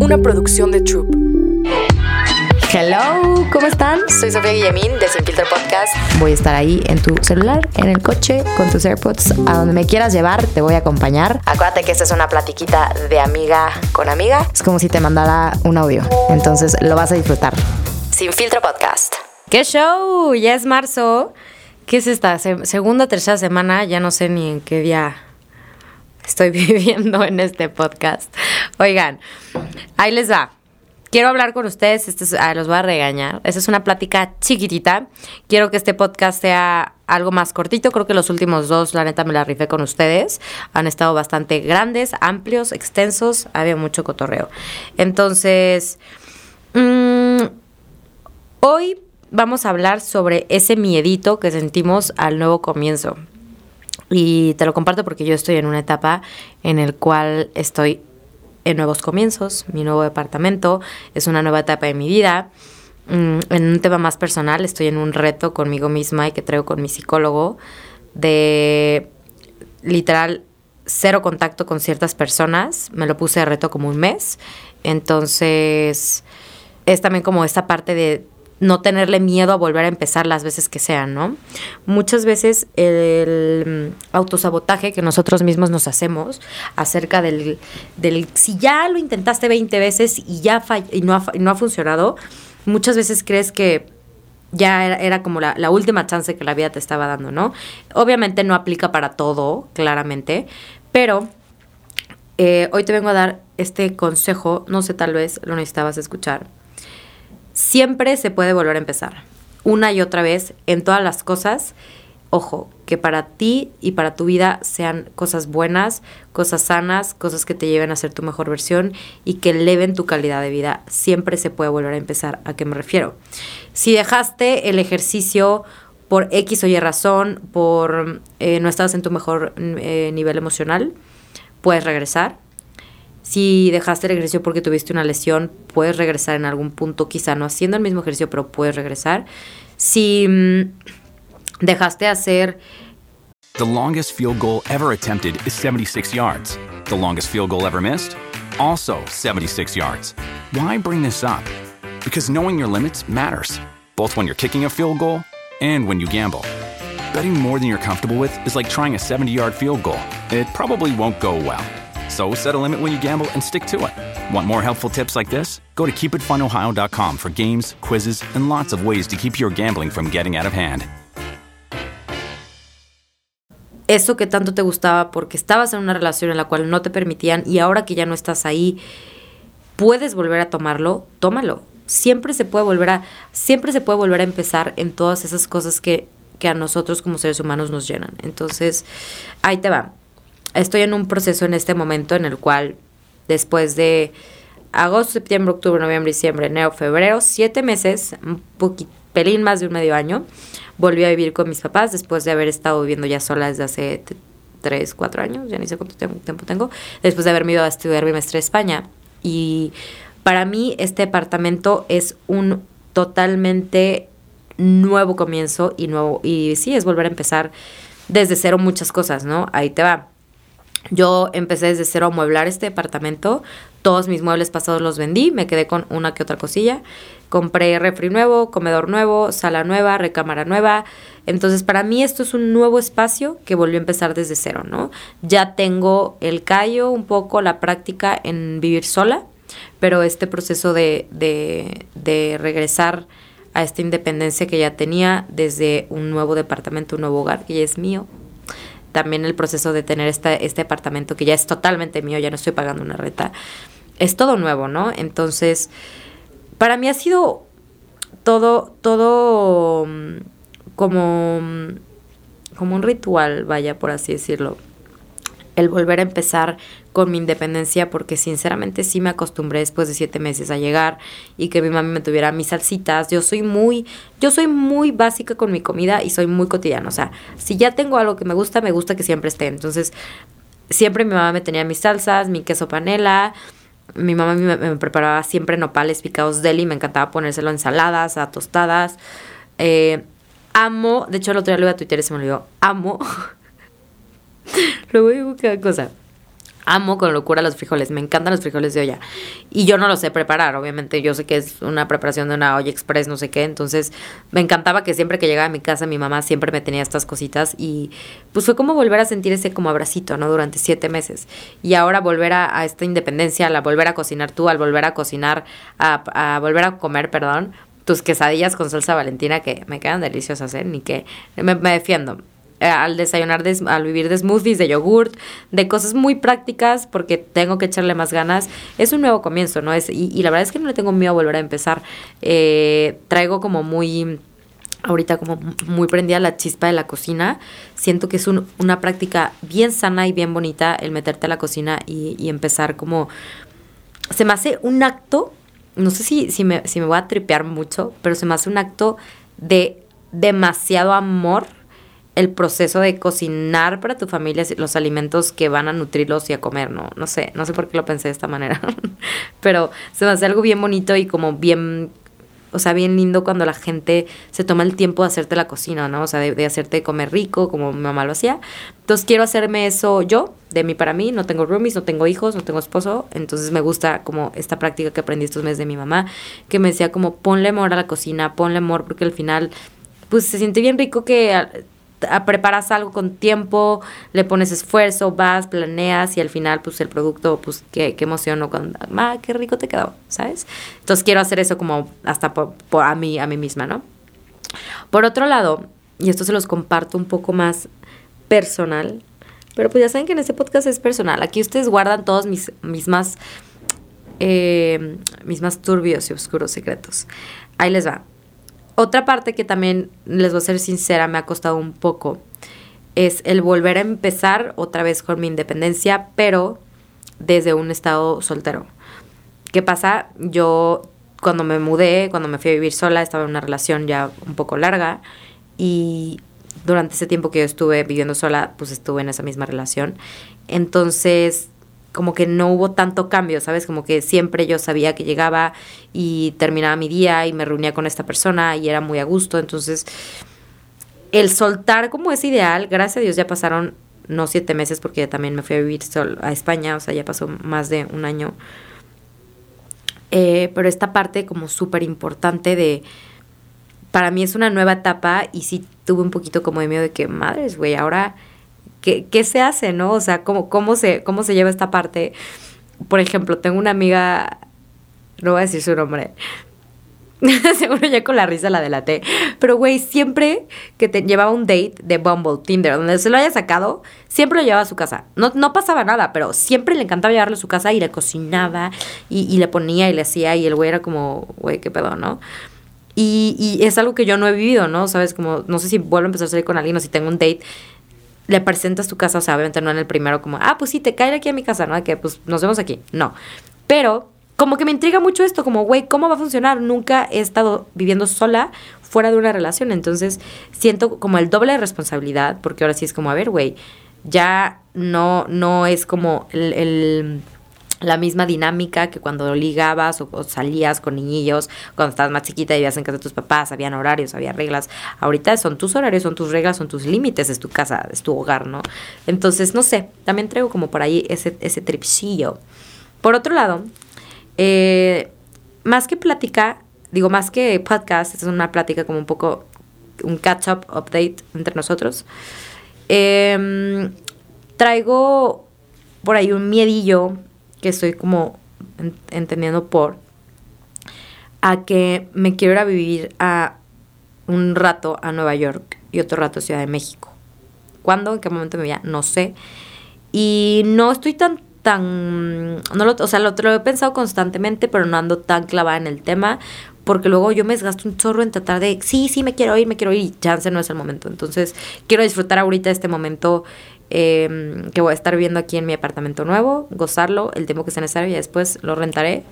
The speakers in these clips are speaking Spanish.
una producción de Troop. Hello, ¿cómo están? Soy Sofía Guillemín de Sin Filtro Podcast. Voy a estar ahí en tu celular, en el coche, con tus AirPods, a donde me quieras llevar, te voy a acompañar. Acuérdate que esta es una platiquita de amiga con amiga. Es como si te mandara un audio, entonces lo vas a disfrutar. Sin Filtro Podcast. ¡Qué show! Ya es marzo. ¿Qué es esta? Se- segunda, tercera semana, ya no sé ni en qué día estoy viviendo en este podcast. Oigan, ahí les va. Quiero hablar con ustedes, este es- ah, los voy a regañar. Esta es una plática chiquitita. Quiero que este podcast sea algo más cortito. Creo que los últimos dos, la neta, me la rifé con ustedes. Han estado bastante grandes, amplios, extensos. Había mucho cotorreo. Entonces, mm, hoy vamos a hablar sobre ese miedito que sentimos al nuevo comienzo. Y te lo comparto porque yo estoy en una etapa en el cual estoy en nuevos comienzos, mi nuevo departamento, es una nueva etapa de mi vida. Mm, en un tema más personal, estoy en un reto conmigo misma y que traigo con mi psicólogo de literal cero contacto con ciertas personas. Me lo puse de reto como un mes. Entonces, es también como esta parte de no tenerle miedo a volver a empezar las veces que sean, ¿no? Muchas veces el mm, autosabotaje que nosotros mismos nos hacemos acerca del, del si ya lo intentaste 20 veces y ya y no, ha, y no ha funcionado, muchas veces crees que ya era, era como la, la última chance que la vida te estaba dando, ¿no? Obviamente no aplica para todo, claramente, pero eh, hoy te vengo a dar este consejo, no sé, tal vez lo necesitabas escuchar. Siempre se puede volver a empezar, una y otra vez, en todas las cosas. Ojo, que para ti y para tu vida sean cosas buenas, cosas sanas, cosas que te lleven a ser tu mejor versión y que eleven tu calidad de vida. Siempre se puede volver a empezar. ¿A qué me refiero? Si dejaste el ejercicio por X o Y razón, por eh, no estabas en tu mejor eh, nivel emocional, puedes regresar. Si dejaste el ejercicio porque tuviste una lesión, puedes regresar en algún punto, quizá no haciendo el mismo ejercicio, pero puedes regresar. Si mm, dejaste hacer The longest field goal ever attempted is 76 yards. The longest field goal ever missed? Also 76 yards. Why bring this up? Because knowing your limits matters, both when you're kicking a field goal and when you gamble. Betting more than you're comfortable with is like trying a 70 yard field goal, it probably won't go well. So set a limit when you gamble and stick to it. Want more helpful tips like this? Go to keepitfunohio.com for games, quizzes, and lots of ways to keep your gambling from getting out of hand. eso que tanto te gustaba porque estabas en una relación en la cual no te permitían y ahora que ya no estás ahí, puedes volver a tomarlo, tómalo. Siempre se puede volver a, siempre se puede volver a empezar en todas esas cosas que, que a nosotros como seres humanos nos llenan. Entonces, ahí te va. Estoy en un proceso en este momento en el cual después de agosto, septiembre, octubre, noviembre, diciembre, enero, febrero, siete meses, un poquito, pelín más de un medio año, volví a vivir con mis papás después de haber estado viviendo ya sola desde hace tres, cuatro años, ya ni sé cuánto tiempo, tengo, después de haberme ido a estudiar mi maestría España. Y para mí este departamento es un totalmente nuevo comienzo y nuevo, y sí, es volver a empezar desde cero muchas cosas, ¿no? Ahí te va. Yo empecé desde cero a mueblar este departamento. Todos mis muebles pasados los vendí. Me quedé con una que otra cosilla. Compré refri nuevo, comedor nuevo, sala nueva, recámara nueva. Entonces, para mí esto es un nuevo espacio que volvió a empezar desde cero, ¿no? Ya tengo el callo, un poco la práctica en vivir sola, pero este proceso de, de, de regresar a esta independencia que ya tenía desde un nuevo departamento, un nuevo hogar que ya es mío, también el proceso de tener este, este apartamento que ya es totalmente mío, ya no estoy pagando una renta, es todo nuevo, ¿no? Entonces, para mí ha sido todo, todo mm, como, mm, como un ritual, vaya, por así decirlo. El volver a empezar con mi independencia, porque sinceramente sí me acostumbré después de siete meses a llegar y que mi mami me tuviera mis salsitas. Yo soy muy, yo soy muy básica con mi comida y soy muy cotidiana. O sea, si ya tengo algo que me gusta, me gusta que siempre esté. Entonces, siempre mi mamá me tenía mis salsas, mi queso panela. Mi mamá me, preparaba siempre nopales picados deli. Me encantaba ponérselo a ensaladas, a tostadas. Eh, amo, de hecho el otro día lo iba a Twitter y se me olvidó. Amo. Luego digo cada cosa. amo con locura los frijoles, me encantan los frijoles de olla. Y yo no los sé preparar, obviamente yo sé que es una preparación de una olla express, no sé qué, entonces me encantaba que siempre que llegaba a mi casa mi mamá siempre me tenía estas cositas y pues fue como volver a sentir ese como abracito, ¿no? Durante siete meses. Y ahora volver a, esta independencia, a volver a cocinar tú, al volver a cocinar, a, volver a comer, perdón, tus quesadillas con salsa valentina que me quedan deliciosas, ¿eh? Ni que me defiendo. Al desayunar, al vivir de smoothies, de yogurt, de cosas muy prácticas porque tengo que echarle más ganas. Es un nuevo comienzo, ¿no? Es, y, la verdad es que no le tengo miedo a volver a empezar. Eh, traigo como muy ahorita como muy prendida la chispa de la cocina. Siento que es una práctica bien sana y bien bonita el meterte a la cocina y, y, empezar como... Se me hace un acto, no sé si, si, me, si me voy a tripear mucho, pero se me hace un acto de demasiado amor el proceso de cocinar para tu familia los alimentos que van a nutrirlos y a comer, ¿no? No sé, no sé por qué lo pensé de esta manera, pero se me hace algo bien bonito y como bien, o sea, bien lindo cuando la gente se toma el tiempo de hacerte la cocina, ¿no? O sea, de, hacerte comer rico, como mi mamá lo hacía. Entonces quiero hacerme eso yo, de mí para mí, no tengo roomies, no tengo hijos, no tengo esposo, entonces me gusta como esta práctica que aprendí estos meses de mi mamá, que me decía como ponle amor a la cocina, ponle amor porque al final pues se siente bien rico que preparas algo con tiempo, le pones esfuerzo, vas, planeas y al final pues el producto, pues qué, qué emoción o ah, qué rico te quedó, ¿sabes? Entonces quiero hacer eso como hasta por, a, mí, a mí misma, ¿no? Por otro lado, y esto se los comparto un poco más personal, pero pues ya saben que en este podcast es personal, aquí ustedes guardan todos mis, mis más, eh, mis más turbios y oscuros secretos. Ahí les va. Otra parte que también, les voy a ser sincera, me ha costado un poco, es el volver a empezar otra vez con mi independencia, pero desde un estado soltero. ¿Qué pasa? Yo cuando me mudé, cuando me fui a vivir sola, estaba en una relación ya un poco larga y durante ese tiempo que yo estuve viviendo sola, pues estuve en esa misma relación. Entonces, como que no hubo tanto cambio, ¿sabes? Como que siempre yo sabía que llegaba y terminaba mi día y me reunía con esta persona y era muy a gusto. Entonces, el soltar como es ideal, gracias a Dios ya pasaron no siete meses porque también me fui a vivir a España, o sea, ya pasó más de un año. Eh, pero esta parte como súper importante de, para mí es una nueva etapa y sí tuve un poquito como de miedo de que, madres, güey, ahora ¿qué, se hace, no? O sea, ¿cómo, cómo, se, ¿cómo se lleva esta parte? Por ejemplo, tengo una amiga, no voy a decir su nombre, Seguro ya con la risa la delaté. Pero, güey, siempre que te llevaba un date de Bumble, Tinder, donde se lo haya sacado, siempre lo llevaba a su casa. No, no pasaba nada, pero siempre le encantaba llevarlo a su casa y le cocinaba y, y le ponía y le hacía y el güey era como, güey, qué pedo, ¿no? Y, y, es algo que yo no he vivido, ¿no? Sabes, como, no sé si vuelvo a empezar a salir con alguien o si tengo un date le presentas tu casa, o sea, obviamente no en el primero como, ah, pues sí, te cae aquí a mi casa, ¿no? Que pues nos vemos aquí. No. Pero como que me intriga mucho esto, como, güey, ¿cómo va a funcionar? Nunca he estado viviendo sola fuera de una relación, entonces siento como el doble de responsabilidad, porque ahora sí es como, a ver, güey, ya no, no es como el la misma dinámica que cuando ligabas o, salías con niñillos, cuando estabas más chiquita vivías en casa de tus papás, habían horarios, había reglas. Ahorita son tus horarios, son tus reglas, son tus límites, es tu casa, es tu hogar, ¿no? Entonces, no sé, también traigo como por ahí ese, ese tripsillo. Por otro lado, eh, más que plática, digo, más que podcast, es una plática como un poco un catch-up update entre nosotros. Em, traigo por ahí un miedillo que estoy como entendiendo por, a que me quiero ir a vivir a un rato a Nueva York y otro rato a Ciudad de México. ¿Cuándo? ¿En qué momento me voy No sé. Y no estoy tan, tan, no lo, o sea, lo, he pensado constantemente, pero no ando tan clavada en el tema, porque luego yo me desgasto un chorro en tratar de, sí, sí, me quiero ir, me quiero ir, y chance no es el momento. Entonces, quiero disfrutar ahorita este momento Em, que voy a estar viviendo aquí en mi apartamento nuevo, gozarlo el tiempo que sea necesario y después lo rentaré.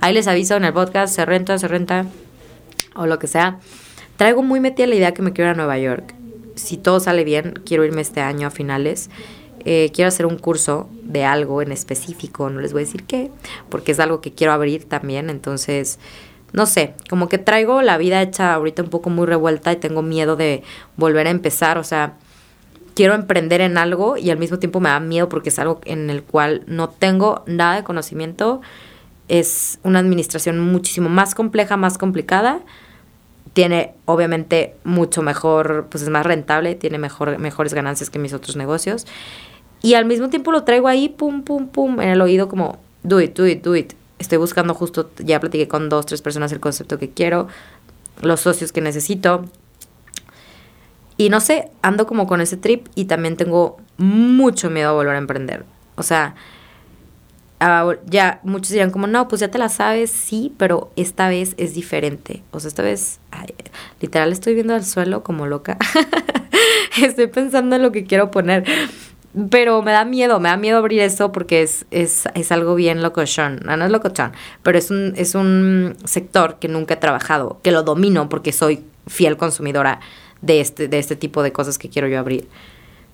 Ahí les aviso en el podcast, se renta, se renta o lo que sea. Traigo muy metida la idea que me quiero ir a Nueva York. Si todo sale bien, quiero irme este año a finales. Eh, quiero hacer un curso de algo en específico, no les voy a decir qué, porque es algo que quiero abrir también, entonces, no sé, como que traigo la vida hecha ahorita un poco muy revuelta y tengo miedo de volver a empezar, o sea, quiero emprender en algo y al mismo tiempo me da miedo porque es algo en el cual no tengo nada de conocimiento. Es una administración muchísimo más compleja, más complicada. Tiene obviamente mucho mejor, pues es más rentable, tiene mejor, mejores ganancias que mis otros negocios. Y al mismo tiempo lo traigo ahí, pum, pum, pum, en el oído como, do it, do it, do it. Estoy buscando justo, ya platiqué con dos, tres personas el concepto que quiero, los socios que necesito. Y no sé, ando como con ese trip y también tengo mucho miedo a volver a emprender. O sea, ya muchos dirán como, no, pues ya te la sabes, sí, pero esta vez es diferente. O sea, esta vez, literal, estoy viendo al suelo como loca. estoy pensando en lo que quiero poner. Pero me da miedo, me da miedo abrir eso porque es, es, es algo bien locochón. No, no es locochón, pero es un, es un sector que nunca he trabajado, que lo domino porque soy fiel consumidora de este, de este tipo de cosas que quiero yo abrir.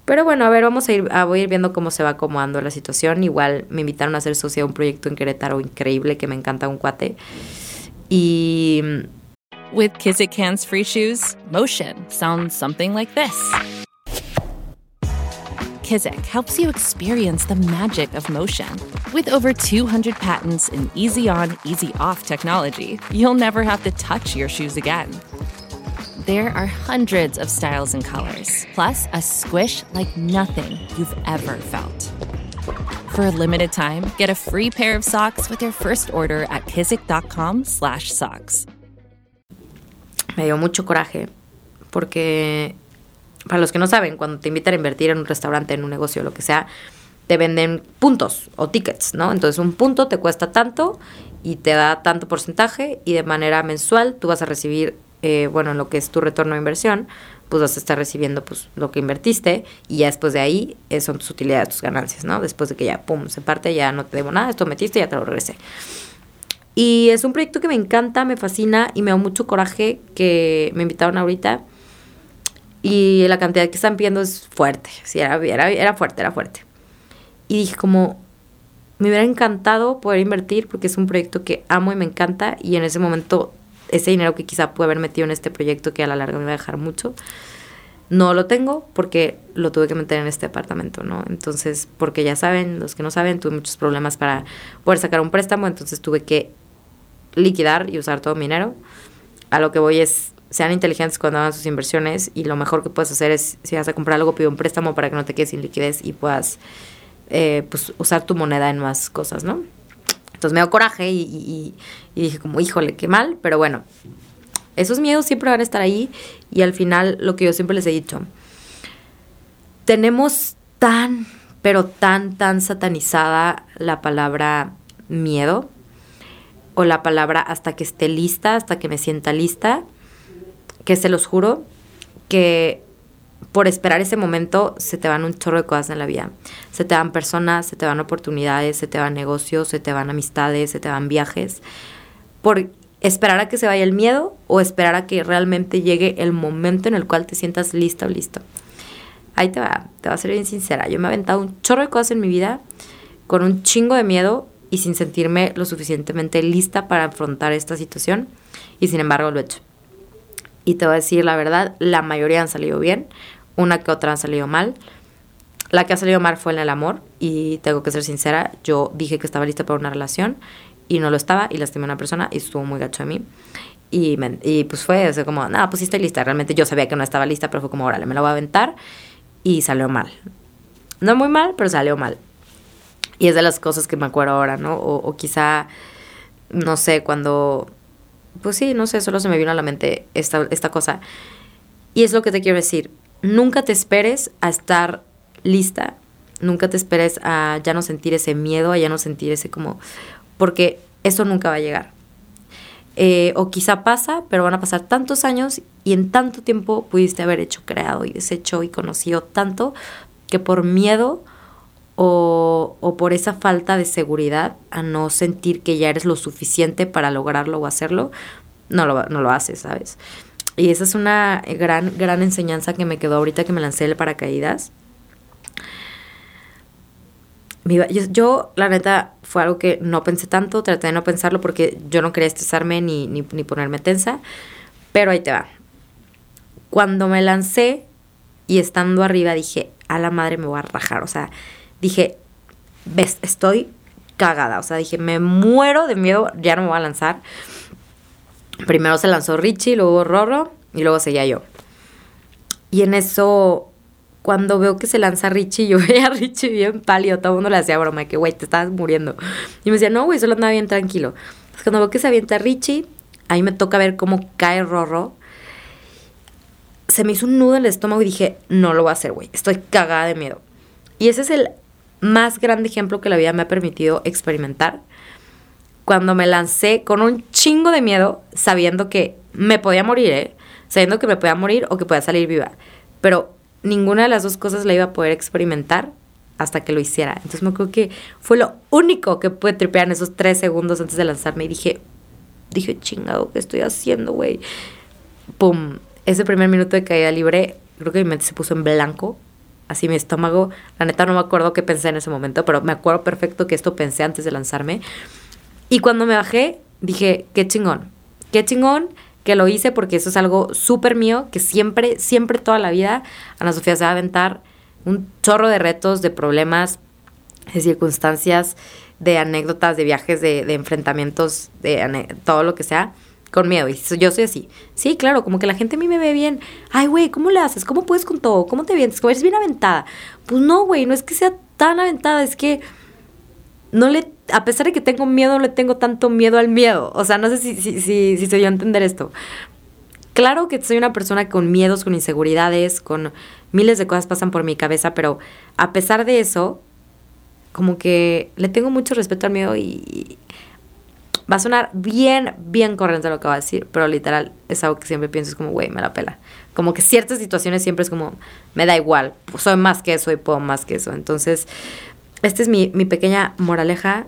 Pero bueno, a ver, vamos a ir, a, voy a ir viendo cómo se va acomodando la situación. Igual me invitaron a ser socia de un proyecto en Querétaro increíble que me encanta un cuate. Y... With Kizik Hands Free Shoes, motion sounds something like this. Kizik helps you experience the magic of motion. With over 200 patents and easy on, easy off technology, you'll never have to touch your shoes again. There are hundreds of styles and colors, plus a squish like nothing you've ever felt. For a limited time, get a free pair of socks with your first order at kizik.com/socks. Me dio mucho coraje porque para los que no saben, cuando te invitan a invertir en un restaurante, en un negocio, lo que sea, te venden puntos o tickets, ¿no? Entonces un punto te cuesta tanto y te da tanto porcentaje y de manera mensual tú vas a recibir, eh, bueno, lo que es tu retorno de inversión, pues vas a estar recibiendo pues lo que invertiste y ya después de ahí eh, son tus utilidades, tus ganancias, ¿no? Después de que ya, pum, se parte, ya no te debo nada, esto metiste y ya te lo regresé. Y es un proyecto que me encanta, me fascina y me da mucho coraje que me invitaron ahorita y la cantidad que están pidiendo es fuerte, sí, era, era, era fuerte, era fuerte. Y dije como, me hubiera encantado poder invertir porque es un proyecto que amo y me encanta y en ese momento ese dinero que quizá pude haber metido en este proyecto que a la larga me va a dejar mucho, no lo tengo porque lo tuve que meter en este apartamento, ¿no? Entonces, porque ya saben, los que no saben, tuve muchos problemas para poder sacar un préstamo, entonces tuve que liquidar y usar todo mi dinero. A lo que voy es, sean inteligentes cuando hagan sus inversiones y lo mejor que puedes hacer es, si vas a comprar algo, pide un préstamo para que no te quedes sin liquidez y puedas eh, pues, usar tu moneda en más cosas, ¿no? Entonces me dio coraje y, dije como, híjole, qué mal, pero bueno, esos miedos siempre van a estar ahí y al final lo que yo siempre les he dicho, tenemos tan, pero tan, tan satanizada la palabra miedo o la palabra hasta que esté lista, hasta que me sienta lista, que se los juro que por esperar ese momento se te van un chorro de cosas en la vida. Se te van personas, se te van oportunidades, se te van negocios, se te van amistades, se te van viajes. Por esperar a que se vaya el miedo o esperar a que realmente llegue el momento en el cual te sientas lista o listo. Ahí te va, te va a ser bien sincera. Yo me he aventado un chorro de cosas en mi vida con un chingo de miedo y sin sentirme lo suficientemente lista para afrontar esta situación y sin embargo lo he hecho. Y te voy a decir la verdad, la mayoría han salido bien, una que otra han salido mal. La que ha salido mal fue en el amor y tengo que ser sincera, yo dije que estaba lista para una relación y no lo estaba y lastimé a una persona y estuvo muy gacho a mí. Y, y pues fue o como, nada, pues sí estoy lista. Realmente yo sabía que no estaba lista, pero fue como, órale, me la voy a aventar y salió mal. No muy mal, pero salió mal. Y es de las cosas que me acuerdo ahora, ¿no? O, o quizá, no sé, cuando pues sí, no sé, solo se me vino a la mente esta, esta cosa. Y es lo que te quiero decir. Nunca te esperes a estar lista. Nunca te esperes a ya no sentir ese miedo, a ya no sentir ese como... Porque eso nunca va a llegar. Eh, o quizá pasa, pero van a pasar tantos años y en tanto tiempo pudiste haber hecho, creado y deshecho y conocido tanto que por miedo o, o, por esa falta de seguridad a no sentir que ya eres lo suficiente para lograrlo o hacerlo, no lo, no lo haces, ¿sabes? Y esa es una gran, gran enseñanza que me quedó ahorita que me lancé el paracaídas. Yo, yo, la neta, fue algo que no pensé tanto, traté de no pensarlo porque yo no quería estresarme ni, ni, ni ponerme tensa, pero ahí te va. Cuando me lancé, y estando arriba dije, a la madre me voy a rajar. O sea, dije, ves, estoy cagada. O sea, dije, me muero de miedo, ya no me voy a lanzar. Primero se lanzó Richie, luego Rorro y luego seguía yo. Y en eso, cuando veo que se lanza Richie, yo veía a Richie bien pálido, todo el mundo le hacía broma, que güey, te estás muriendo. Y me decía, no, güey, solo andaba bien tranquilo. Pues cuando veo que se avienta Richie, ahí me toca ver cómo cae Rorro. Se me hizo un nudo en el estómago y dije, no lo voy a hacer, güey, estoy cagada de miedo. Y ese es el más grande ejemplo que la vida me ha permitido experimentar. Cuando me lancé con un chingo de miedo, sabiendo que me podía morir, ¿eh? sabiendo que me podía morir o que podía salir viva. Pero ninguna de las dos cosas la iba a poder experimentar hasta que lo hiciera. Entonces me acuerdo que fue lo único que pude tripear en esos tres segundos antes de lanzarme y dije, dije, chingado, ¿qué estoy haciendo, güey? Pum, ese primer minuto de caída libre, creo que mi mente se puso en blanco así mi estómago. La neta no me acuerdo qué pensé en ese momento, pero me acuerdo perfecto que esto pensé antes de lanzarme. Y cuando me bajé, dije, qué chingón, qué chingón que lo hice porque eso es algo súper mío, que siempre, siempre toda la vida Ana Sofía se va a aventar un chorro de retos, de problemas, de circunstancias, de anécdotas, de viajes, de, de enfrentamientos, de todo lo que sea con miedo. Y yo soy así. Sí, claro, como que la gente a mí me ve bien. Ay, güey, ¿cómo le haces? ¿Cómo puedes con todo? ¿Cómo te vienes? ¿Cómo eres bien aventada? Pues no, güey, no es que sea tan aventada, es que no le, a pesar de que tengo miedo, no le tengo tanto miedo al miedo. O sea, no sé si, si, si, si se dio a entender esto. Claro que soy una persona con miedos, con inseguridades, con miles de cosas pasan por mi cabeza, pero a pesar de eso, como que le tengo mucho respeto al miedo y, Va a sonar bien, bien corriente lo que va a decir, pero literal es algo que siempre pienso, es como, güey, me la pela. Como que ciertas situaciones siempre es como, me da igual, soy más que eso y puedo más que eso. Entonces, esta es mi, mi pequeña moraleja,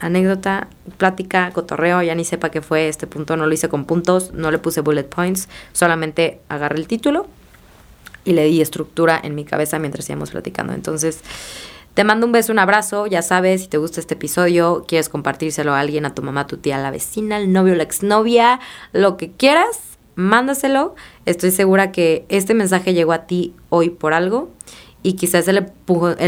anécdota, plática, cotorreo, ya ni sepa qué fue este punto, no lo hice con puntos, no le puse bullet points, solamente agarré el título y le di estructura en mi cabeza mientras íbamos platicando. Entonces, te mando un beso, un abrazo. Ya sabes, si te gusta este episodio, quieres compartírselo a alguien, a tu mamá, a tu tía, a la vecina, al novio, la exnovia, lo que quieras, mándaselo. Estoy segura que este mensaje llegó a ti hoy por algo y quizás el,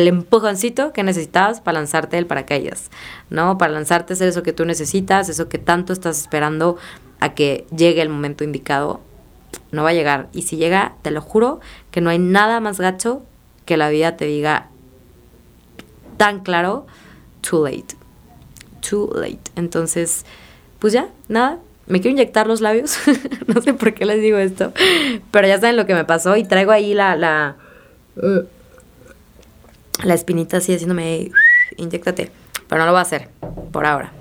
empujoncito que necesitabas para lanzarte el paracaídas, ¿no? Para lanzarte es eso que tú necesitas, eso que tanto estás esperando a que llegue el momento indicado. No va a llegar. Y si llega, te lo juro que no hay nada más gacho que la vida te diga, tan claro, too late. Too late. Entonces, pues ya, nada. Me quiero inyectar los labios. no sé por qué les digo esto. Pero ya saben lo que me pasó. Y traigo ahí la. La, la espinita así haciéndome. Inyectate. Pero no lo voy a hacer. Por ahora.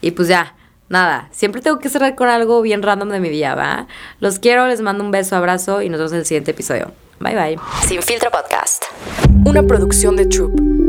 Y pues ya. Nada, siempre tengo que cerrar con algo bien random de mi día, ¿va? Los quiero, les mando un beso, abrazo y nos vemos en el siguiente episodio. Bye bye. Sin filtro podcast. Una producción de Troop.